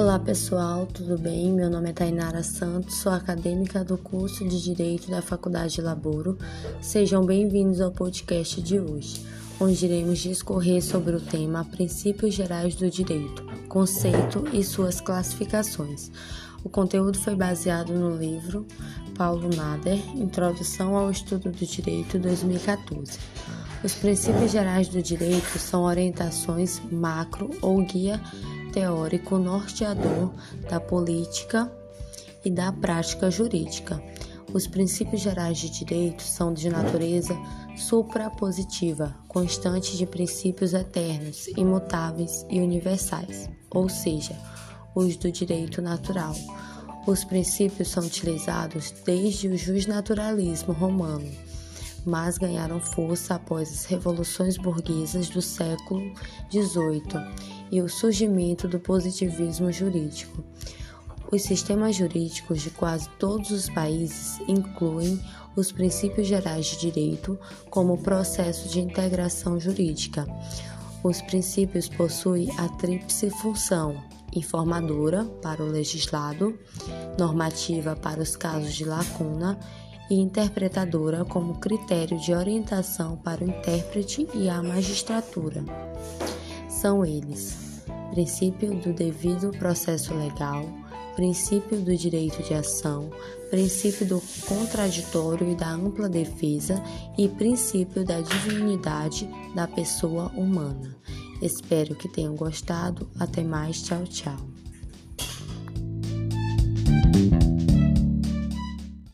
Olá pessoal, tudo bem? Meu nome é Tainara Santos, sou acadêmica do curso de Direito da Faculdade de Laboro. Sejam bem-vindos ao podcast de hoje, onde iremos discorrer sobre o tema Princípios Gerais do Direito, conceito e suas classificações. O conteúdo foi baseado no livro Paulo Nader, Introdução ao Estudo do Direito 2014. Os princípios gerais do direito são orientações macro ou guia teórico norteador da política e da prática jurídica. Os princípios gerais de direito são de natureza suprapositiva, constante de princípios eternos, imutáveis e universais, ou seja, os do direito natural. Os princípios são utilizados desde o justnaturalismo romano mas ganharam força após as revoluções burguesas do século XVIII e o surgimento do positivismo jurídico. Os sistemas jurídicos de quase todos os países incluem os princípios gerais de direito como processo de integração jurídica. Os princípios possuem a tríplice função informadora para o legislado, normativa para os casos de lacuna e interpretadora como critério de orientação para o intérprete e a magistratura. São eles: princípio do devido processo legal, princípio do direito de ação, princípio do contraditório e da ampla defesa e princípio da dignidade da pessoa humana. Espero que tenham gostado. Até mais. Tchau, tchau.